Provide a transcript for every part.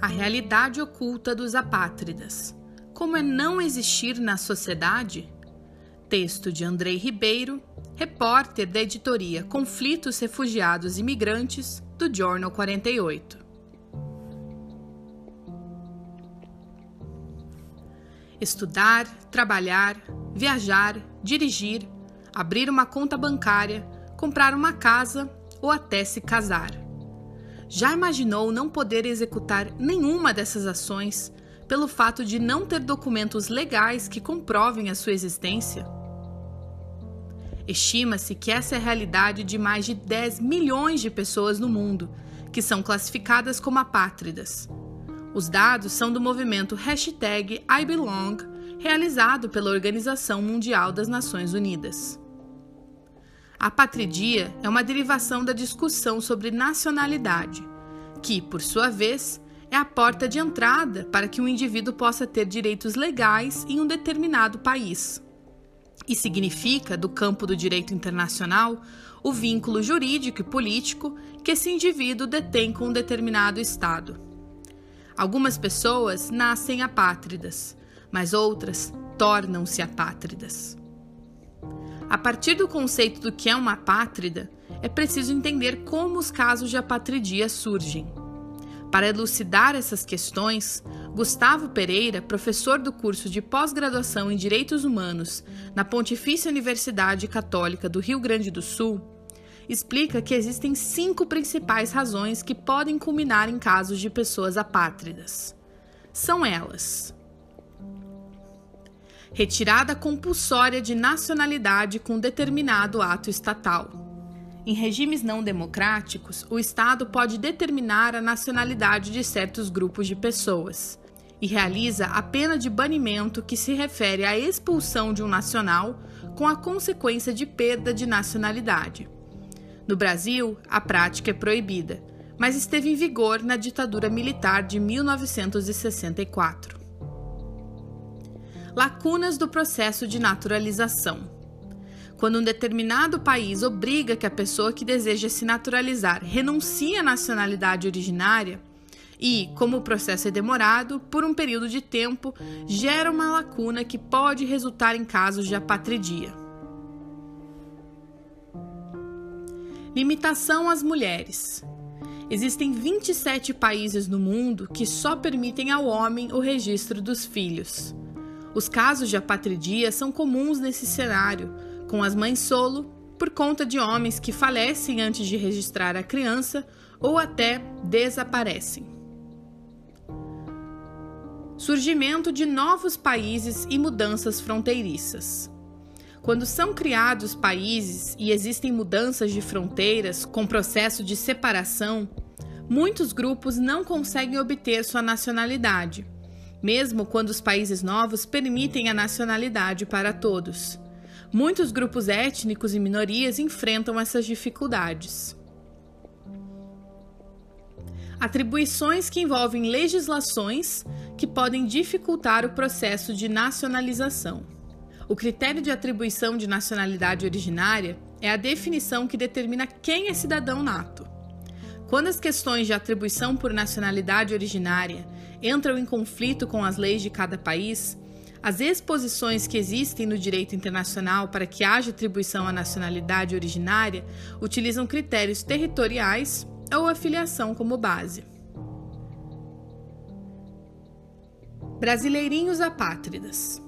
A realidade oculta dos apátridas. Como é não existir na sociedade? Texto de Andrei Ribeiro, repórter da editoria Conflitos, Refugiados e Migrantes, do Journal 48. Estudar, trabalhar, viajar, dirigir, abrir uma conta bancária, comprar uma casa ou até se casar. Já imaginou não poder executar nenhuma dessas ações pelo fato de não ter documentos legais que comprovem a sua existência? Estima-se que essa é a realidade de mais de 10 milhões de pessoas no mundo, que são classificadas como apátridas. Os dados são do movimento hashtag IBelong, realizado pela Organização Mundial das Nações Unidas. A patridia é uma derivação da discussão sobre nacionalidade, que, por sua vez, é a porta de entrada para que um indivíduo possa ter direitos legais em um determinado país. E significa, do campo do direito internacional, o vínculo jurídico e político que esse indivíduo detém com um determinado Estado. Algumas pessoas nascem apátridas, mas outras tornam-se apátridas. A partir do conceito do que é uma apátrida, é preciso entender como os casos de apatridia surgem. Para elucidar essas questões, Gustavo Pereira, professor do curso de pós-graduação em Direitos Humanos na Pontifícia Universidade Católica do Rio Grande do Sul, explica que existem cinco principais razões que podem culminar em casos de pessoas apátridas. São elas: retirada compulsória de nacionalidade com determinado ato estatal. Em regimes não democráticos, o Estado pode determinar a nacionalidade de certos grupos de pessoas e realiza a pena de banimento que se refere à expulsão de um nacional com a consequência de perda de nacionalidade. No Brasil, a prática é proibida, mas esteve em vigor na ditadura militar de 1964 lacunas do processo de naturalização. Quando um determinado país obriga que a pessoa que deseja se naturalizar renuncie à nacionalidade originária, e, como o processo é demorado, por um período de tempo, gera uma lacuna que pode resultar em casos de apatridia. Limitação às mulheres. Existem 27 países no mundo que só permitem ao homem o registro dos filhos. Os casos de apatridia são comuns nesse cenário, com as mães solo, por conta de homens que falecem antes de registrar a criança ou até desaparecem. Surgimento de novos países e mudanças fronteiriças. Quando são criados países e existem mudanças de fronteiras com processo de separação, muitos grupos não conseguem obter sua nacionalidade mesmo quando os países novos permitem a nacionalidade para todos. Muitos grupos étnicos e minorias enfrentam essas dificuldades. Atribuições que envolvem legislações que podem dificultar o processo de nacionalização. O critério de atribuição de nacionalidade originária é a definição que determina quem é cidadão nato. Quando as questões de atribuição por nacionalidade originária entram em conflito com as leis de cada país, as exposições que existem no direito internacional para que haja atribuição à nacionalidade originária utilizam critérios territoriais ou afiliação como base. Brasileirinhos apátridas.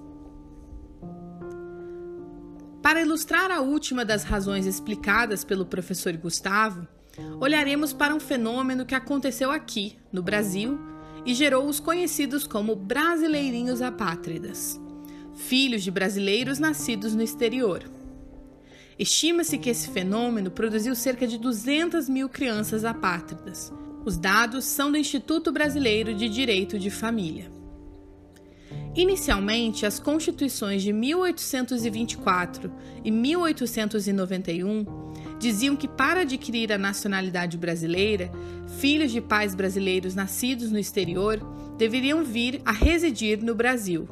Para ilustrar a última das razões explicadas pelo professor Gustavo, olharemos para um fenômeno que aconteceu aqui, no Brasil, e gerou os conhecidos como brasileirinhos apátridas, filhos de brasileiros nascidos no exterior. Estima-se que esse fenômeno produziu cerca de 200 mil crianças apátridas. Os dados são do Instituto Brasileiro de Direito de Família. Inicialmente, as constituições de 1824 e 1891 diziam que para adquirir a nacionalidade brasileira, filhos de pais brasileiros nascidos no exterior deveriam vir a residir no Brasil.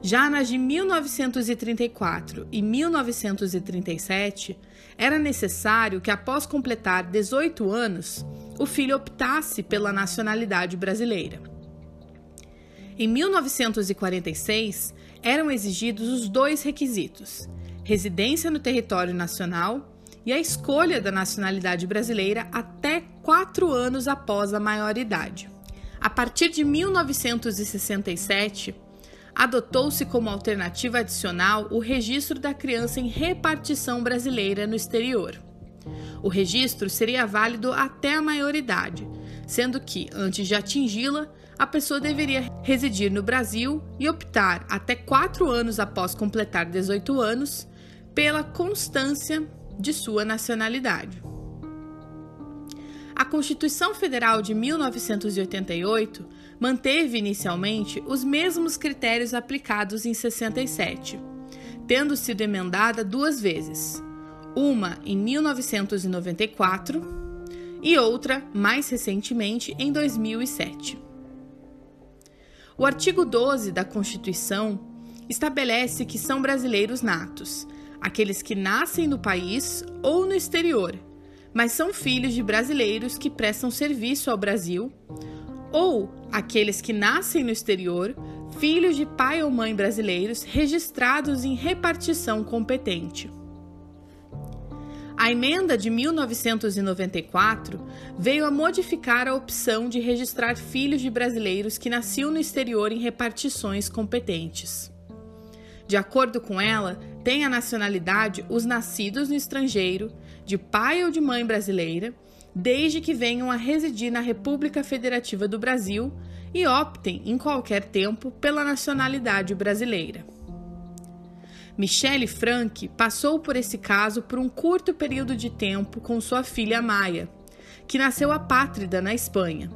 Já nas de 1934 e 1937, era necessário que, após completar 18 anos, o filho optasse pela nacionalidade brasileira. Em 1946, eram exigidos os dois requisitos: residência no território nacional e a escolha da nacionalidade brasileira até quatro anos após a maioridade. A partir de 1967, adotou-se como alternativa adicional o registro da criança em repartição brasileira no exterior. O registro seria válido até a maioridade, sendo que, antes de atingi-la, a pessoa deveria residir no Brasil e optar, até quatro anos após completar 18 anos, pela constância de sua nacionalidade. A Constituição Federal de 1988 manteve inicialmente os mesmos critérios aplicados em 67, tendo sido emendada duas vezes, uma em 1994 e outra mais recentemente em 2007. O artigo 12 da Constituição estabelece que são brasileiros natos, aqueles que nascem no país ou no exterior, mas são filhos de brasileiros que prestam serviço ao Brasil, ou aqueles que nascem no exterior, filhos de pai ou mãe brasileiros registrados em repartição competente. A emenda de 1994 veio a modificar a opção de registrar filhos de brasileiros que nasciam no exterior em repartições competentes. De acordo com ela, têm a nacionalidade os nascidos no estrangeiro, de pai ou de mãe brasileira, desde que venham a residir na República Federativa do Brasil e optem, em qualquer tempo, pela nacionalidade brasileira. Michele Frank passou por esse caso por um curto período de tempo com sua filha Maia, que nasceu apátrida na Espanha.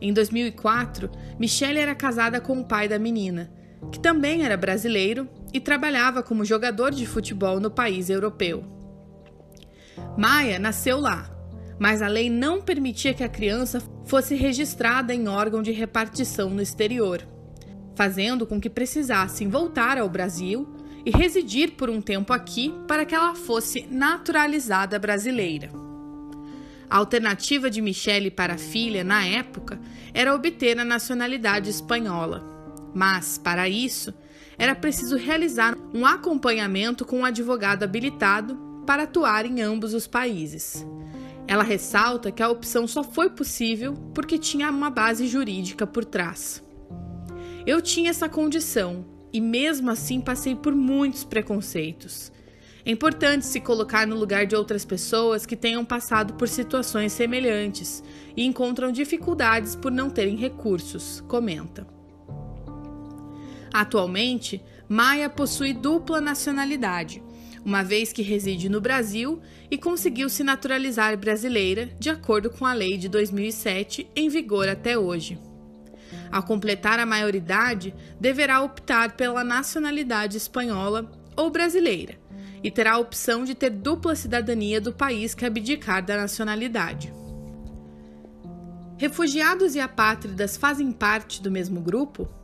Em 2004, Michele era casada com o pai da menina, que também era brasileiro e trabalhava como jogador de futebol no país europeu. Maia nasceu lá, mas a lei não permitia que a criança fosse registrada em órgão de repartição no exterior, fazendo com que precisassem voltar ao Brasil e residir por um tempo aqui para que ela fosse naturalizada brasileira. A alternativa de Michele para a filha, na época, era obter a nacionalidade espanhola. Mas, para isso, era preciso realizar um acompanhamento com um advogado habilitado para atuar em ambos os países. Ela ressalta que a opção só foi possível porque tinha uma base jurídica por trás. Eu tinha essa condição e, mesmo assim, passei por muitos preconceitos. É importante se colocar no lugar de outras pessoas que tenham passado por situações semelhantes e encontram dificuldades por não terem recursos, comenta. Atualmente, Maia possui dupla nacionalidade, uma vez que reside no Brasil e conseguiu se naturalizar brasileira de acordo com a lei de 2007 em vigor até hoje. Ao completar a maioridade, deverá optar pela nacionalidade espanhola ou brasileira e terá a opção de ter dupla cidadania do país que abdicar da nacionalidade. Refugiados e apátridas fazem parte do mesmo grupo?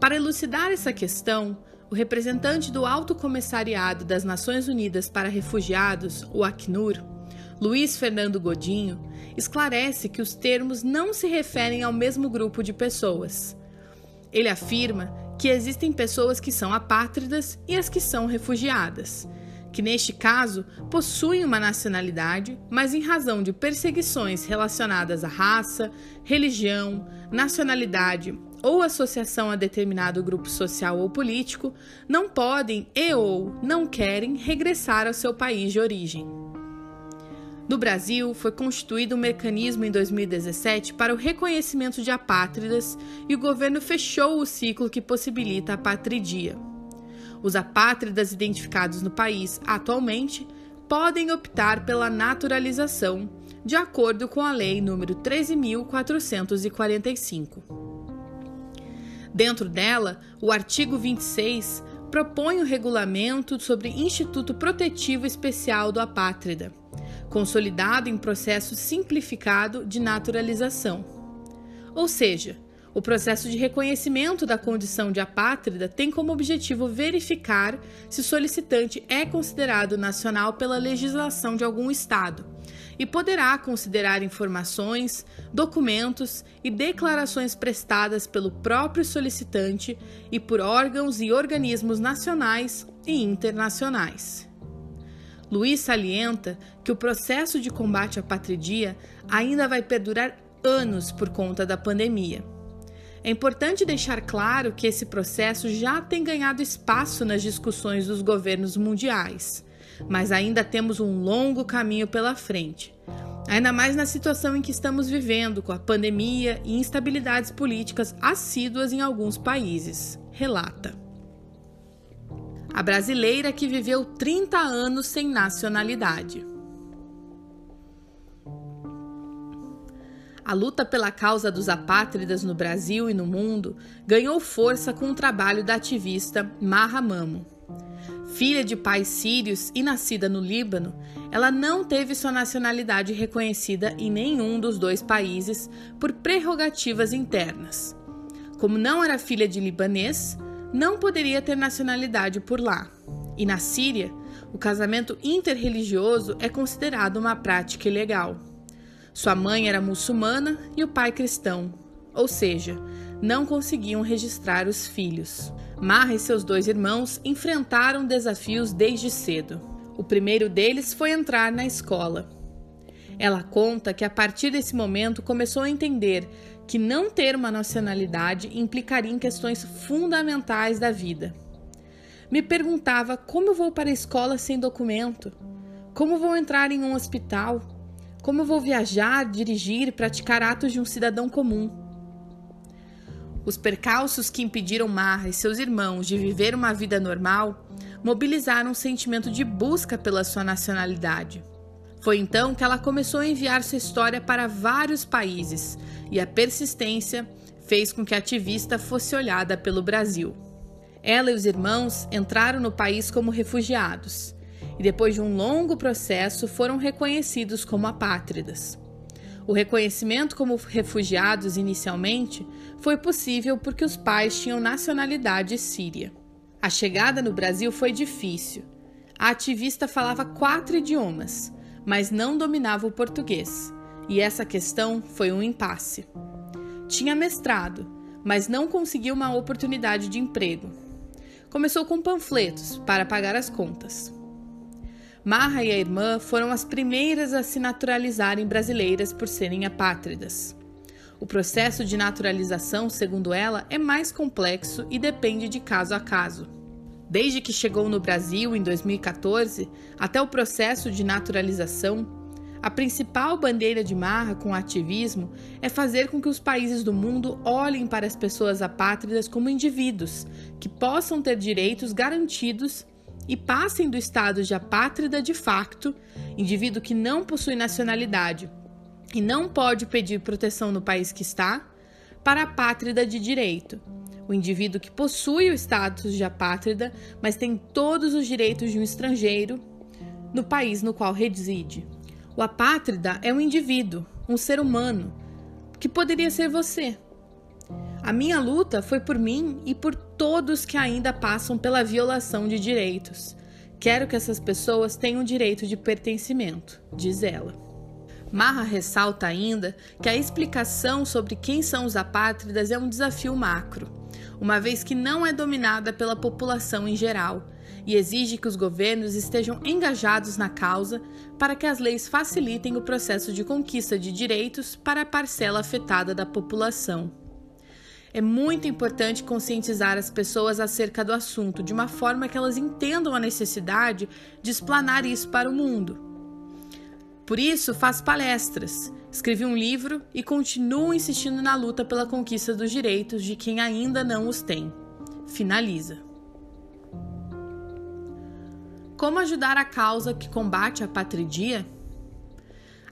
Para elucidar essa questão, o representante do Alto Comissariado das Nações Unidas para Refugiados, o Acnur, Luiz Fernando Godinho, esclarece que os termos não se referem ao mesmo grupo de pessoas. Ele afirma que existem pessoas que são apátridas e as que são refugiadas, que neste caso possuem uma nacionalidade, mas em razão de perseguições relacionadas à raça, religião, nacionalidade ou associação a determinado grupo social ou político, não podem e ou não querem regressar ao seu país de origem. No Brasil, foi constituído um mecanismo em 2017 para o reconhecimento de apátridas e o governo fechou o ciclo que possibilita a apatridia. Os apátridas identificados no país atualmente podem optar pela naturalização, de acordo com a Lei nº 13.445. Dentro dela, o artigo 26 propõe o regulamento sobre Instituto Protetivo Especial do Apátrida consolidado em processo simplificado de naturalização. Ou seja, o processo de reconhecimento da condição de apátrida tem como objetivo verificar se o solicitante é considerado nacional pela legislação de algum Estado e poderá considerar informações, documentos e declarações prestadas pelo próprio solicitante e por órgãos e organismos nacionais e internacionais. Luiz salienta que o processo de combate à patridia ainda vai perdurar anos por conta da pandemia. É importante deixar claro que esse processo já tem ganhado espaço nas discussões dos governos mundiais, mas ainda temos um longo caminho pela frente. Ainda mais na situação em que estamos vivendo, com a pandemia e instabilidades políticas assíduas em alguns países, relata. A brasileira que viveu 30 anos sem nacionalidade. A luta pela causa dos apátridas no Brasil e no mundo ganhou força com o trabalho da ativista Marra Mamo. Filha de pais sírios e nascida no Líbano, ela não teve sua nacionalidade reconhecida em nenhum dos dois países por prerrogativas internas. Como não era filha de libanês, não poderia ter nacionalidade por lá. E na Síria, o casamento interreligioso é considerado uma prática ilegal. Sua mãe era muçulmana e o pai cristão, ou seja, não conseguiam registrar os filhos. Marra e seus dois irmãos enfrentaram desafios desde cedo. O primeiro deles foi entrar na escola. Ela conta que a partir desse momento começou a entender que não ter uma nacionalidade implicaria em questões fundamentais da vida. Me perguntava como eu vou para a escola sem documento, como vou entrar em um hospital, como vou viajar, dirigir praticar atos de um cidadão comum? Os percalços que impediram Marra e seus irmãos de viver uma vida normal mobilizaram um sentimento de busca pela sua nacionalidade. Foi então que ela começou a enviar sua história para vários países e a persistência fez com que a ativista fosse olhada pelo Brasil. Ela e os irmãos entraram no país como refugiados e depois de um longo processo foram reconhecidos como apátridas. O reconhecimento como refugiados inicialmente foi possível porque os pais tinham nacionalidade síria. A chegada no Brasil foi difícil. A ativista falava quatro idiomas, mas não dominava o português, e essa questão foi um impasse. Tinha mestrado, mas não conseguiu uma oportunidade de emprego. Começou com panfletos para pagar as contas. Marra e a irmã foram as primeiras a se naturalizarem brasileiras por serem apátridas. O processo de naturalização, segundo ela, é mais complexo e depende de caso a caso. Desde que chegou no Brasil em 2014 até o processo de naturalização, a principal bandeira de Marra com o ativismo é fazer com que os países do mundo olhem para as pessoas apátridas como indivíduos que possam ter direitos garantidos e passem do estado de apátrida de facto, indivíduo que não possui nacionalidade e não pode pedir proteção no país que está, para a apátrida de direito, o indivíduo que possui o status de apátrida, mas tem todos os direitos de um estrangeiro no país no qual reside. O apátrida é um indivíduo, um ser humano, que poderia ser você, a minha luta foi por mim e por todos que ainda passam pela violação de direitos. Quero que essas pessoas tenham direito de pertencimento, diz ela. Marra ressalta ainda que a explicação sobre quem são os apátridas é um desafio macro, uma vez que não é dominada pela população em geral e exige que os governos estejam engajados na causa para que as leis facilitem o processo de conquista de direitos para a parcela afetada da população. É muito importante conscientizar as pessoas acerca do assunto, de uma forma que elas entendam a necessidade de explanar isso para o mundo. Por isso, faz palestras, escreve um livro e continua insistindo na luta pela conquista dos direitos de quem ainda não os tem. Finaliza. Como ajudar a causa que combate a patridia?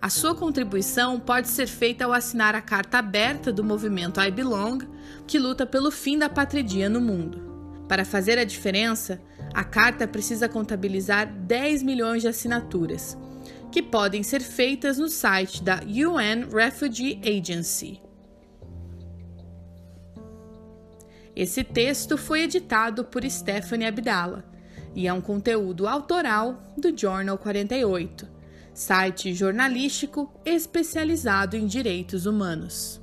A sua contribuição pode ser feita ao assinar a carta aberta do movimento I Belong, que luta pelo fim da patridia no mundo. Para fazer a diferença, a carta precisa contabilizar 10 milhões de assinaturas, que podem ser feitas no site da UN Refugee Agency. Esse texto foi editado por Stephanie Abdala e é um conteúdo autoral do Journal 48 site jornalístico especializado em direitos humanos.